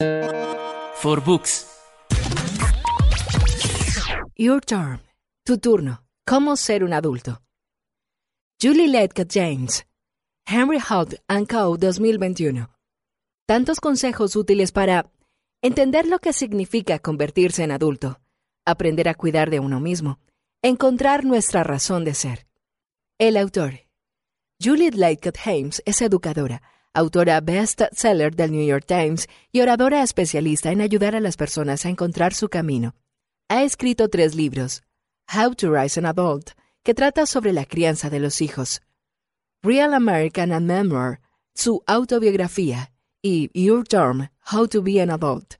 For Books. Your turn. Tu turno. ¿Cómo ser un adulto? Julie Ledgett James. Henry Holt Co. 2021. Tantos consejos útiles para entender lo que significa convertirse en adulto, aprender a cuidar de uno mismo, encontrar nuestra razón de ser. El autor. Julie Ledgett James es educadora, autora best-seller del New York Times y oradora especialista en ayudar a las personas a encontrar su camino. Ha escrito tres libros, How to Rise an Adult, que trata sobre la crianza de los hijos, Real American and Memoir, su autobiografía, y Your Term, How to Be an Adult.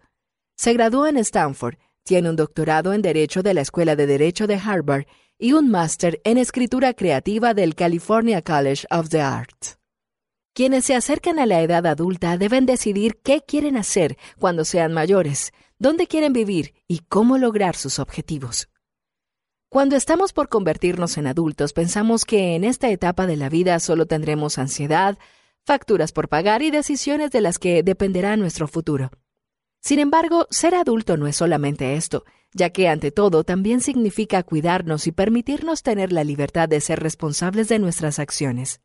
Se graduó en Stanford, tiene un doctorado en Derecho de la Escuela de Derecho de Harvard y un máster en Escritura Creativa del California College of the Arts. Quienes se acercan a la edad adulta deben decidir qué quieren hacer cuando sean mayores, dónde quieren vivir y cómo lograr sus objetivos. Cuando estamos por convertirnos en adultos, pensamos que en esta etapa de la vida solo tendremos ansiedad, facturas por pagar y decisiones de las que dependerá nuestro futuro. Sin embargo, ser adulto no es solamente esto, ya que ante todo también significa cuidarnos y permitirnos tener la libertad de ser responsables de nuestras acciones.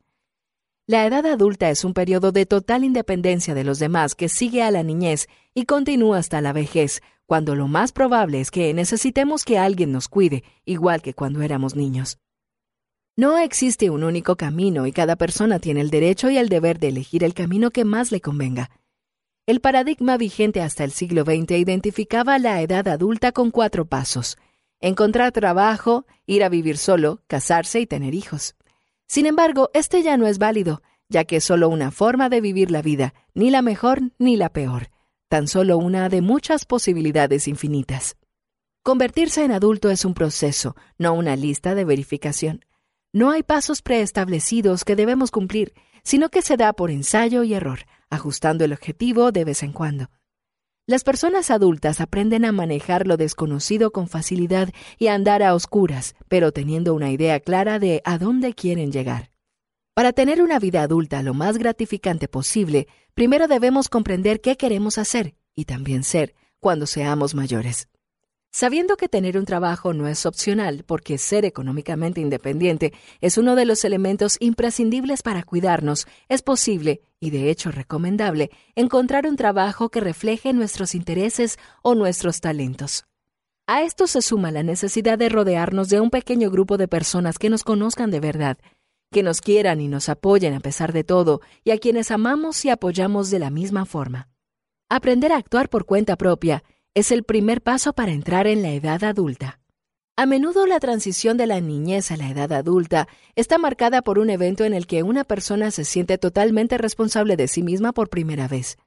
La edad adulta es un periodo de total independencia de los demás que sigue a la niñez y continúa hasta la vejez, cuando lo más probable es que necesitemos que alguien nos cuide, igual que cuando éramos niños. No existe un único camino y cada persona tiene el derecho y el deber de elegir el camino que más le convenga. El paradigma vigente hasta el siglo XX identificaba la edad adulta con cuatro pasos. Encontrar trabajo, ir a vivir solo, casarse y tener hijos. Sin embargo, este ya no es válido, ya que es solo una forma de vivir la vida, ni la mejor ni la peor, tan solo una de muchas posibilidades infinitas. Convertirse en adulto es un proceso, no una lista de verificación. No hay pasos preestablecidos que debemos cumplir, sino que se da por ensayo y error, ajustando el objetivo de vez en cuando. Las personas adultas aprenden a manejar lo desconocido con facilidad y a andar a oscuras, pero teniendo una idea clara de a dónde quieren llegar. Para tener una vida adulta lo más gratificante posible, primero debemos comprender qué queremos hacer y también ser cuando seamos mayores. Sabiendo que tener un trabajo no es opcional, porque ser económicamente independiente es uno de los elementos imprescindibles para cuidarnos, es posible, y de hecho recomendable, encontrar un trabajo que refleje nuestros intereses o nuestros talentos. A esto se suma la necesidad de rodearnos de un pequeño grupo de personas que nos conozcan de verdad, que nos quieran y nos apoyen a pesar de todo, y a quienes amamos y apoyamos de la misma forma. Aprender a actuar por cuenta propia es el primer paso para entrar en la edad adulta. A menudo la transición de la niñez a la edad adulta está marcada por un evento en el que una persona se siente totalmente responsable de sí misma por primera vez.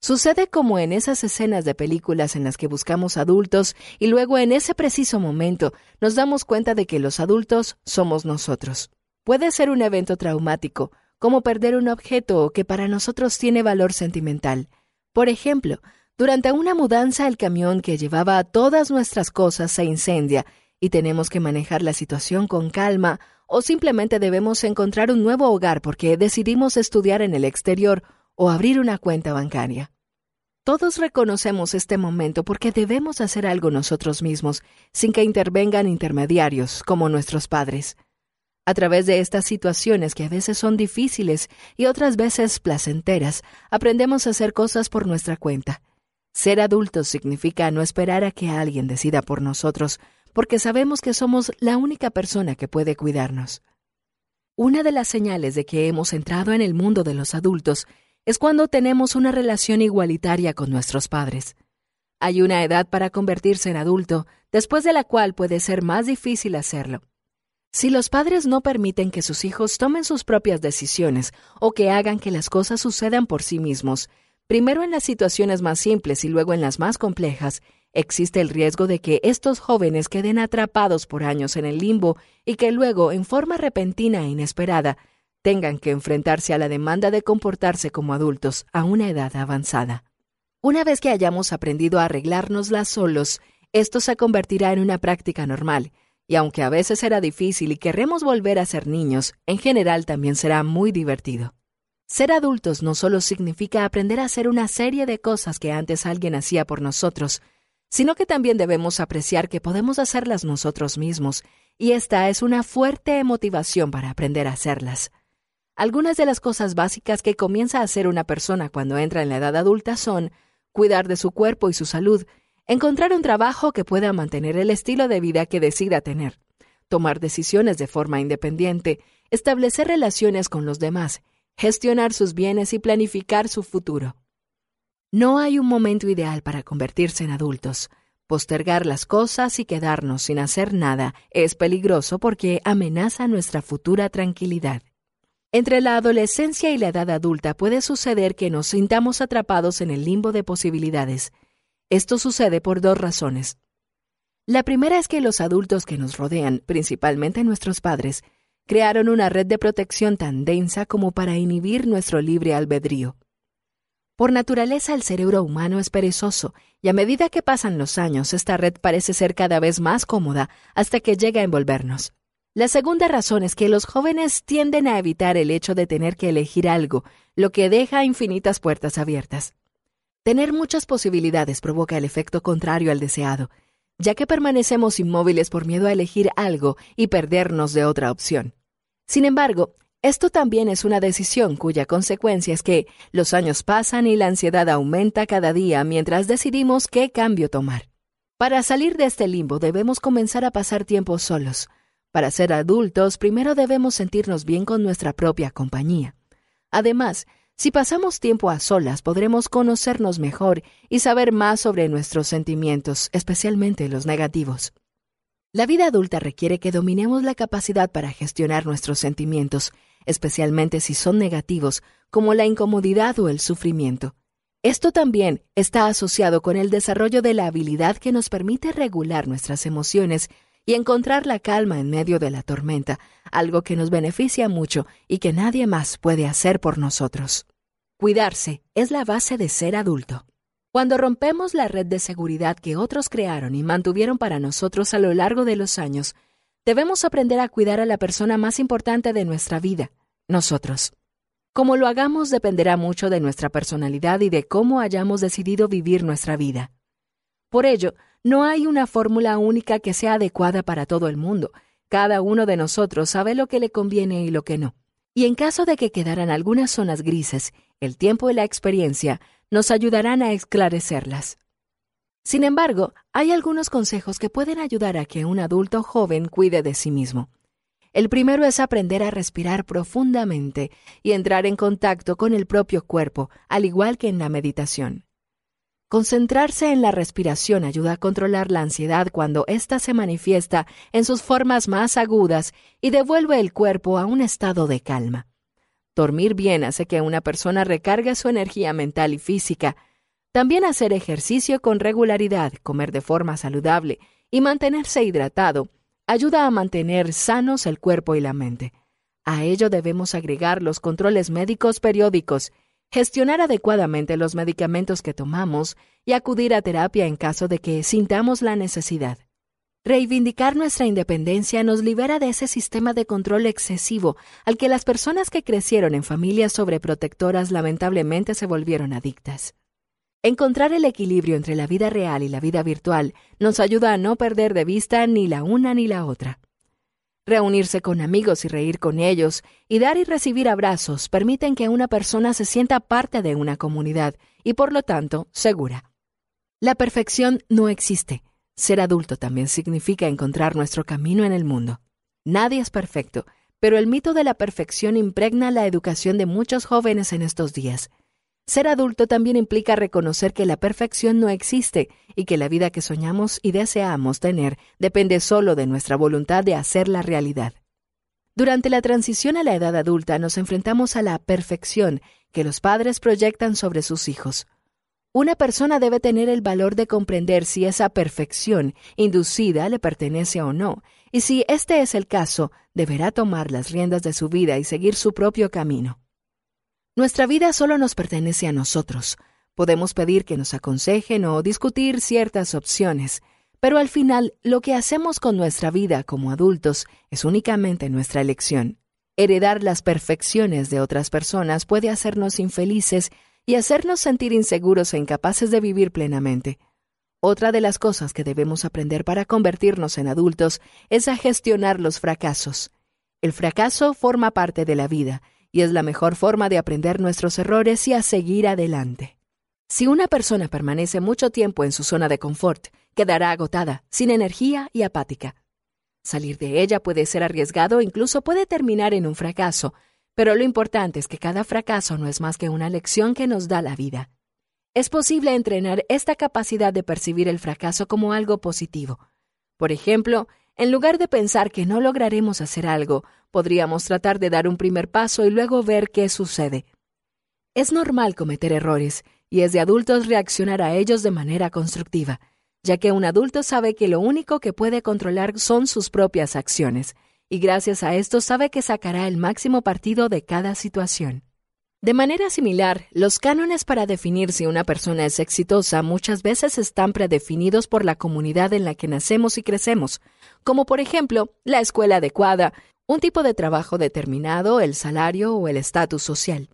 Sucede como en esas escenas de películas en las que buscamos adultos y luego en ese preciso momento nos damos cuenta de que los adultos somos nosotros. Puede ser un evento traumático, como perder un objeto que para nosotros tiene valor sentimental. Por ejemplo, durante una mudanza el camión que llevaba todas nuestras cosas se incendia y tenemos que manejar la situación con calma o simplemente debemos encontrar un nuevo hogar porque decidimos estudiar en el exterior o abrir una cuenta bancaria. Todos reconocemos este momento porque debemos hacer algo nosotros mismos, sin que intervengan intermediarios como nuestros padres. A través de estas situaciones que a veces son difíciles y otras veces placenteras, aprendemos a hacer cosas por nuestra cuenta ser adultos significa no esperar a que alguien decida por nosotros, porque sabemos que somos la única persona que puede cuidarnos. Una de las señales de que hemos entrado en el mundo de los adultos es cuando tenemos una relación igualitaria con nuestros padres. Hay una edad para convertirse en adulto, después de la cual puede ser más difícil hacerlo. Si los padres no permiten que sus hijos tomen sus propias decisiones o que hagan que las cosas sucedan por sí mismos, Primero en las situaciones más simples y luego en las más complejas, existe el riesgo de que estos jóvenes queden atrapados por años en el limbo y que luego, en forma repentina e inesperada, tengan que enfrentarse a la demanda de comportarse como adultos a una edad avanzada. Una vez que hayamos aprendido a arreglárnoslas solos, esto se convertirá en una práctica normal, y aunque a veces será difícil y querremos volver a ser niños, en general también será muy divertido. Ser adultos no solo significa aprender a hacer una serie de cosas que antes alguien hacía por nosotros, sino que también debemos apreciar que podemos hacerlas nosotros mismos, y esta es una fuerte motivación para aprender a hacerlas. Algunas de las cosas básicas que comienza a hacer una persona cuando entra en la edad adulta son cuidar de su cuerpo y su salud, encontrar un trabajo que pueda mantener el estilo de vida que decida tener, tomar decisiones de forma independiente, establecer relaciones con los demás, gestionar sus bienes y planificar su futuro. No hay un momento ideal para convertirse en adultos. Postergar las cosas y quedarnos sin hacer nada es peligroso porque amenaza nuestra futura tranquilidad. Entre la adolescencia y la edad adulta puede suceder que nos sintamos atrapados en el limbo de posibilidades. Esto sucede por dos razones. La primera es que los adultos que nos rodean, principalmente nuestros padres, crearon una red de protección tan densa como para inhibir nuestro libre albedrío. Por naturaleza el cerebro humano es perezoso y a medida que pasan los años esta red parece ser cada vez más cómoda hasta que llega a envolvernos. La segunda razón es que los jóvenes tienden a evitar el hecho de tener que elegir algo, lo que deja infinitas puertas abiertas. Tener muchas posibilidades provoca el efecto contrario al deseado, ya que permanecemos inmóviles por miedo a elegir algo y perdernos de otra opción. Sin embargo, esto también es una decisión cuya consecuencia es que los años pasan y la ansiedad aumenta cada día mientras decidimos qué cambio tomar. Para salir de este limbo debemos comenzar a pasar tiempo solos. Para ser adultos, primero debemos sentirnos bien con nuestra propia compañía. Además, si pasamos tiempo a solas, podremos conocernos mejor y saber más sobre nuestros sentimientos, especialmente los negativos. La vida adulta requiere que dominemos la capacidad para gestionar nuestros sentimientos especialmente si son negativos, como la incomodidad o el sufrimiento. Esto también está asociado con el desarrollo de la habilidad que nos permite regular nuestras emociones y encontrar la calma en medio de la tormenta, algo que nos beneficia mucho y que nadie más puede hacer por nosotros. Cuidarse es la base de ser adulto. Cuando rompemos la red de seguridad que otros crearon y mantuvieron para nosotros a lo largo de los años, Debemos aprender a cuidar a la persona más importante de nuestra vida, nosotros. Como lo hagamos dependerá mucho de nuestra personalidad y de cómo hayamos decidido vivir nuestra vida. Por ello, no hay una fórmula única que sea adecuada para todo el mundo. Cada uno de nosotros sabe lo que le conviene y lo que no. Y en caso de que quedaran algunas zonas grises, el tiempo y la experiencia nos ayudarán a esclarecerlas. Sin embargo, hay algunos consejos que pueden ayudar a que un adulto joven cuide de sí mismo. El primero es aprender a respirar profundamente y entrar en contacto con el propio cuerpo, al igual que en la meditación. Concentrarse en la respiración ayuda a controlar la ansiedad cuando ésta se manifiesta en sus formas más agudas y devuelve el cuerpo a un estado de calma. Dormir bien hace que una persona recargue su energía mental y física, también hacer ejercicio con regularidad, comer de forma saludable y mantenerse hidratado ayuda a mantener sanos el cuerpo y la mente. A ello debemos agregar los controles médicos periódicos, gestionar adecuadamente los medicamentos que tomamos y acudir a terapia en caso de que sintamos la necesidad. Reivindicar nuestra independencia nos libera de ese sistema de control excesivo al que las personas que crecieron en familias sobreprotectoras lamentablemente se volvieron adictas. Encontrar el equilibrio entre la vida real y la vida virtual nos ayuda a no perder de vista ni la una ni la otra. Reunirse con amigos y reír con ellos, y dar y recibir abrazos permiten que una persona se sienta parte de una comunidad y por lo tanto segura. La perfección no existe. Ser adulto también significa encontrar nuestro camino en el mundo. Nadie es perfecto, pero el mito de la perfección impregna la educación de muchos jóvenes en estos días. Ser adulto también implica reconocer que la perfección no existe y que la vida que soñamos y deseamos tener depende solo de nuestra voluntad de hacerla realidad. Durante la transición a la edad adulta nos enfrentamos a la perfección que los padres proyectan sobre sus hijos. Una persona debe tener el valor de comprender si esa perfección inducida le pertenece o no, y si este es el caso, deberá tomar las riendas de su vida y seguir su propio camino. Nuestra vida solo nos pertenece a nosotros. Podemos pedir que nos aconsejen o discutir ciertas opciones, pero al final lo que hacemos con nuestra vida como adultos es únicamente nuestra elección. Heredar las perfecciones de otras personas puede hacernos infelices y hacernos sentir inseguros e incapaces de vivir plenamente. Otra de las cosas que debemos aprender para convertirnos en adultos es a gestionar los fracasos. El fracaso forma parte de la vida y es la mejor forma de aprender nuestros errores y a seguir adelante. Si una persona permanece mucho tiempo en su zona de confort, quedará agotada, sin energía y apática. Salir de ella puede ser arriesgado e incluso puede terminar en un fracaso, pero lo importante es que cada fracaso no es más que una lección que nos da la vida. Es posible entrenar esta capacidad de percibir el fracaso como algo positivo. Por ejemplo, en lugar de pensar que no lograremos hacer algo, podríamos tratar de dar un primer paso y luego ver qué sucede. Es normal cometer errores, y es de adultos reaccionar a ellos de manera constructiva, ya que un adulto sabe que lo único que puede controlar son sus propias acciones, y gracias a esto sabe que sacará el máximo partido de cada situación. De manera similar, los cánones para definir si una persona es exitosa muchas veces están predefinidos por la comunidad en la que nacemos y crecemos, como por ejemplo la escuela adecuada, un tipo de trabajo determinado, el salario o el estatus social.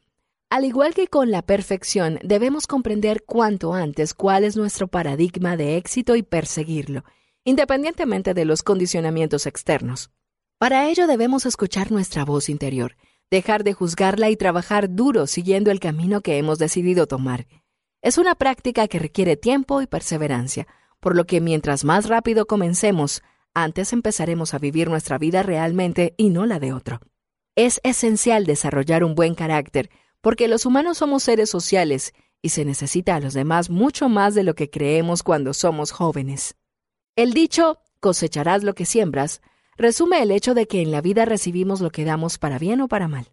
Al igual que con la perfección, debemos comprender cuanto antes cuál es nuestro paradigma de éxito y perseguirlo, independientemente de los condicionamientos externos. Para ello debemos escuchar nuestra voz interior, dejar de juzgarla y trabajar duro siguiendo el camino que hemos decidido tomar. Es una práctica que requiere tiempo y perseverancia, por lo que mientras más rápido comencemos, antes empezaremos a vivir nuestra vida realmente y no la de otro. Es esencial desarrollar un buen carácter, porque los humanos somos seres sociales y se necesita a los demás mucho más de lo que creemos cuando somos jóvenes. El dicho cosecharás lo que siembras resume el hecho de que en la vida recibimos lo que damos para bien o para mal.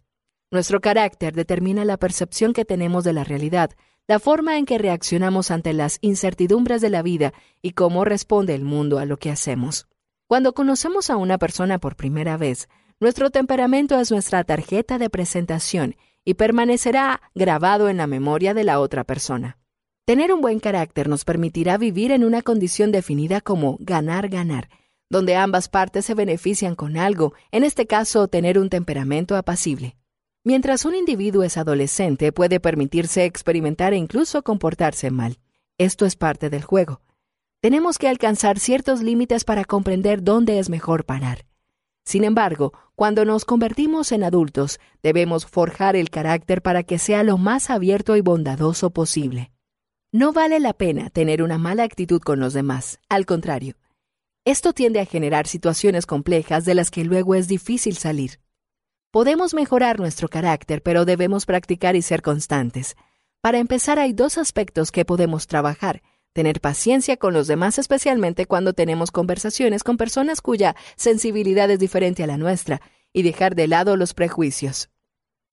Nuestro carácter determina la percepción que tenemos de la realidad, la forma en que reaccionamos ante las incertidumbres de la vida y cómo responde el mundo a lo que hacemos. Cuando conocemos a una persona por primera vez, nuestro temperamento es nuestra tarjeta de presentación y permanecerá grabado en la memoria de la otra persona. Tener un buen carácter nos permitirá vivir en una condición definida como ganar-ganar, donde ambas partes se benefician con algo, en este caso tener un temperamento apacible. Mientras un individuo es adolescente puede permitirse experimentar e incluso comportarse mal. Esto es parte del juego. Tenemos que alcanzar ciertos límites para comprender dónde es mejor parar. Sin embargo, cuando nos convertimos en adultos, debemos forjar el carácter para que sea lo más abierto y bondadoso posible. No vale la pena tener una mala actitud con los demás, al contrario, esto tiende a generar situaciones complejas de las que luego es difícil salir. Podemos mejorar nuestro carácter, pero debemos practicar y ser constantes. Para empezar, hay dos aspectos que podemos trabajar. Tener paciencia con los demás, especialmente cuando tenemos conversaciones con personas cuya sensibilidad es diferente a la nuestra, y dejar de lado los prejuicios.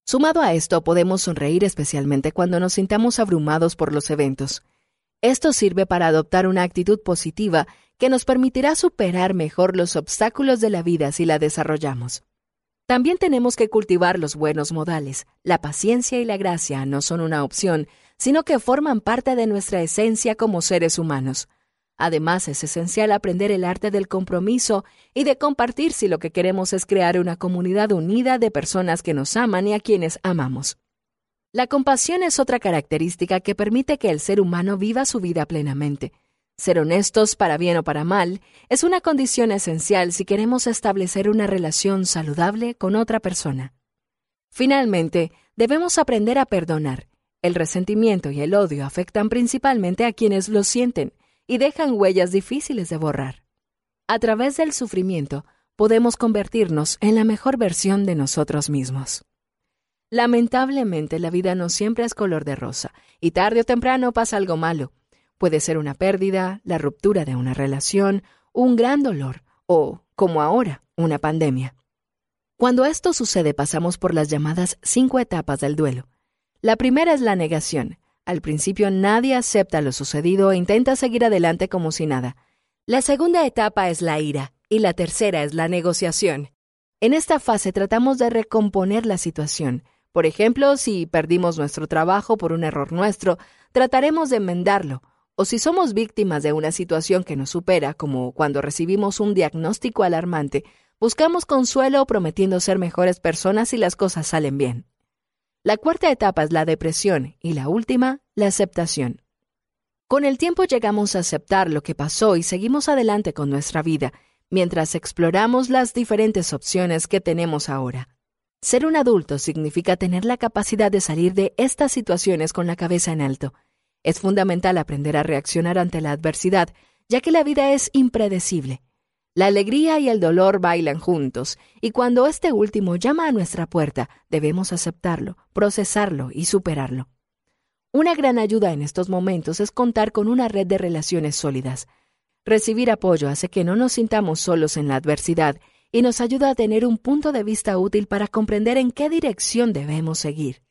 Sumado a esto, podemos sonreír especialmente cuando nos sintamos abrumados por los eventos. Esto sirve para adoptar una actitud positiva que nos permitirá superar mejor los obstáculos de la vida si la desarrollamos. También tenemos que cultivar los buenos modales. La paciencia y la gracia no son una opción, sino que forman parte de nuestra esencia como seres humanos. Además, es esencial aprender el arte del compromiso y de compartir si lo que queremos es crear una comunidad unida de personas que nos aman y a quienes amamos. La compasión es otra característica que permite que el ser humano viva su vida plenamente. Ser honestos, para bien o para mal, es una condición esencial si queremos establecer una relación saludable con otra persona. Finalmente, debemos aprender a perdonar. El resentimiento y el odio afectan principalmente a quienes lo sienten y dejan huellas difíciles de borrar. A través del sufrimiento, podemos convertirnos en la mejor versión de nosotros mismos. Lamentablemente, la vida no siempre es color de rosa, y tarde o temprano pasa algo malo, Puede ser una pérdida, la ruptura de una relación, un gran dolor o, como ahora, una pandemia. Cuando esto sucede pasamos por las llamadas cinco etapas del duelo. La primera es la negación. Al principio nadie acepta lo sucedido e intenta seguir adelante como si nada. La segunda etapa es la ira y la tercera es la negociación. En esta fase tratamos de recomponer la situación. Por ejemplo, si perdimos nuestro trabajo por un error nuestro, trataremos de enmendarlo o si somos víctimas de una situación que nos supera, como cuando recibimos un diagnóstico alarmante, Buscamos consuelo prometiendo ser mejores personas si las cosas salen bien. La cuarta etapa es la depresión y la última, la aceptación. Con el tiempo llegamos a aceptar lo que pasó y seguimos adelante con nuestra vida, mientras exploramos las diferentes opciones que tenemos ahora. Ser un adulto significa tener la capacidad de salir de estas situaciones con la cabeza en alto. Es fundamental aprender a reaccionar ante la adversidad, ya que la vida es impredecible. La alegría y el dolor bailan juntos, y cuando este último llama a nuestra puerta, debemos aceptarlo, procesarlo y superarlo. Una gran ayuda en estos momentos es contar con una red de relaciones sólidas. Recibir apoyo hace que no nos sintamos solos en la adversidad y nos ayuda a tener un punto de vista útil para comprender en qué dirección debemos seguir.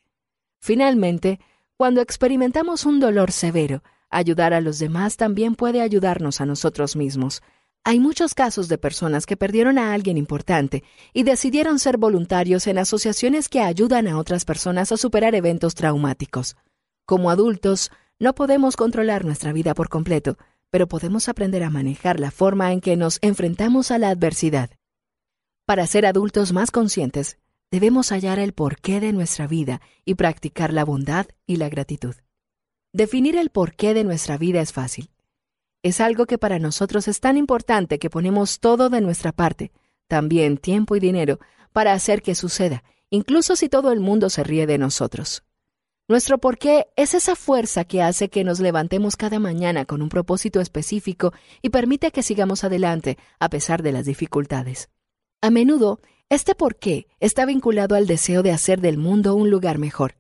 Finalmente, cuando experimentamos un dolor severo, ayudar a los demás también puede ayudarnos a nosotros mismos. Hay muchos casos de personas que perdieron a alguien importante y decidieron ser voluntarios en asociaciones que ayudan a otras personas a superar eventos traumáticos. Como adultos, no podemos controlar nuestra vida por completo, pero podemos aprender a manejar la forma en que nos enfrentamos a la adversidad. Para ser adultos más conscientes, debemos hallar el porqué de nuestra vida y practicar la bondad y la gratitud. Definir el porqué de nuestra vida es fácil. Es algo que para nosotros es tan importante que ponemos todo de nuestra parte, también tiempo y dinero, para hacer que suceda, incluso si todo el mundo se ríe de nosotros. Nuestro porqué es esa fuerza que hace que nos levantemos cada mañana con un propósito específico y permite que sigamos adelante a pesar de las dificultades. A menudo, este porqué está vinculado al deseo de hacer del mundo un lugar mejor.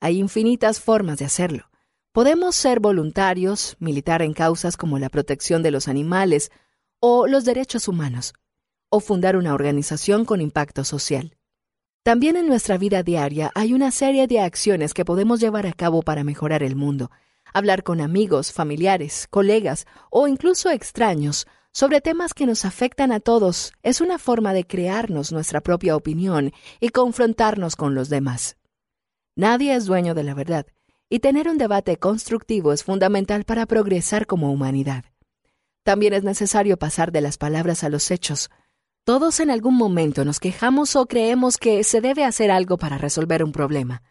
Hay infinitas formas de hacerlo. Podemos ser voluntarios, militar en causas como la protección de los animales o los derechos humanos, o fundar una organización con impacto social. También en nuestra vida diaria hay una serie de acciones que podemos llevar a cabo para mejorar el mundo. Hablar con amigos, familiares, colegas o incluso extraños sobre temas que nos afectan a todos es una forma de crearnos nuestra propia opinión y confrontarnos con los demás. Nadie es dueño de la verdad, y tener un debate constructivo es fundamental para progresar como humanidad. También es necesario pasar de las palabras a los hechos. Todos en algún momento nos quejamos o creemos que se debe hacer algo para resolver un problema.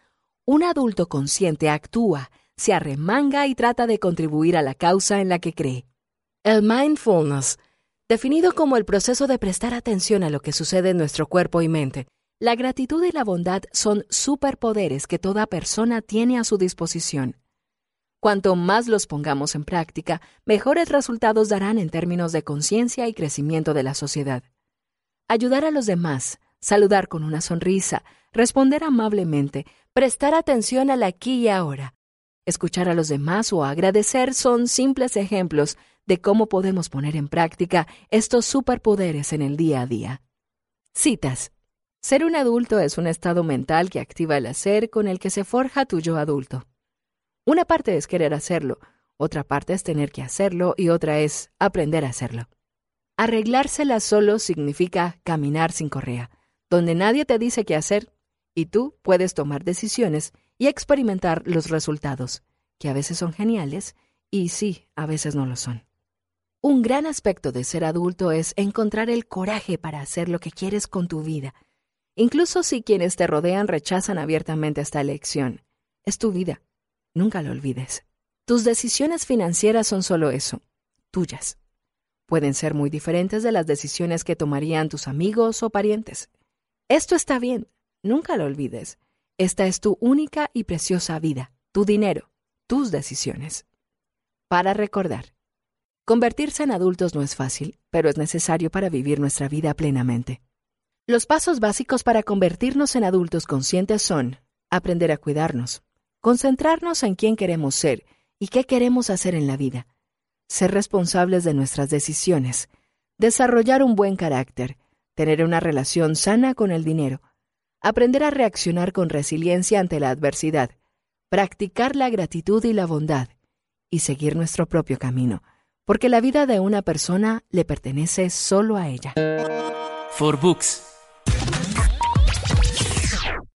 Un adulto consciente actúa, se arremanga y trata de contribuir a la causa en la que cree. El mindfulness, definido como el proceso de prestar atención a lo que sucede en nuestro cuerpo y mente, la gratitud y la bondad son superpoderes que toda persona tiene a su disposición. Cuanto más los pongamos en práctica, mejores resultados darán en términos de conciencia y crecimiento de la sociedad. Ayudar a los demás, saludar con una sonrisa, responder amablemente, prestar atención al aquí y ahora, escuchar a los demás o agradecer son simples ejemplos de cómo podemos poner en práctica estos superpoderes en el día a día. Citas. Ser un adulto es un estado mental que activa el hacer con el que se forja tu yo adulto. Una parte es querer hacerlo, otra parte es tener que hacerlo y otra es aprender a hacerlo. Arreglársela solo significa caminar sin correa, donde nadie te dice qué hacer y tú puedes tomar decisiones y experimentar los resultados, que a veces son geniales y sí, a veces no lo son. Un gran aspecto de ser adulto es encontrar el coraje para hacer lo que quieres con tu vida incluso si quienes te rodean rechazan abiertamente esta elección. Es tu vida. Nunca lo olvides. Tus decisiones financieras son solo eso, tuyas. Pueden ser muy diferentes de las decisiones que tomarían tus amigos o parientes. Esto está bien, nunca lo olvides. Esta es tu única y preciosa vida, tu dinero, tus decisiones. Para recordar, convertirse en adultos no es fácil, pero es necesario para vivir nuestra vida plenamente. Los pasos básicos para convertirnos en adultos conscientes son aprender a cuidarnos, concentrarnos en quién queremos ser y qué queremos hacer en la vida, ser responsables de nuestras decisiones, desarrollar un buen carácter, tener una relación sana con el dinero, aprender a reaccionar con resiliencia ante la adversidad, practicar la gratitud y la bondad, y seguir nuestro propio camino, porque la vida de una persona le pertenece solo a ella. For Books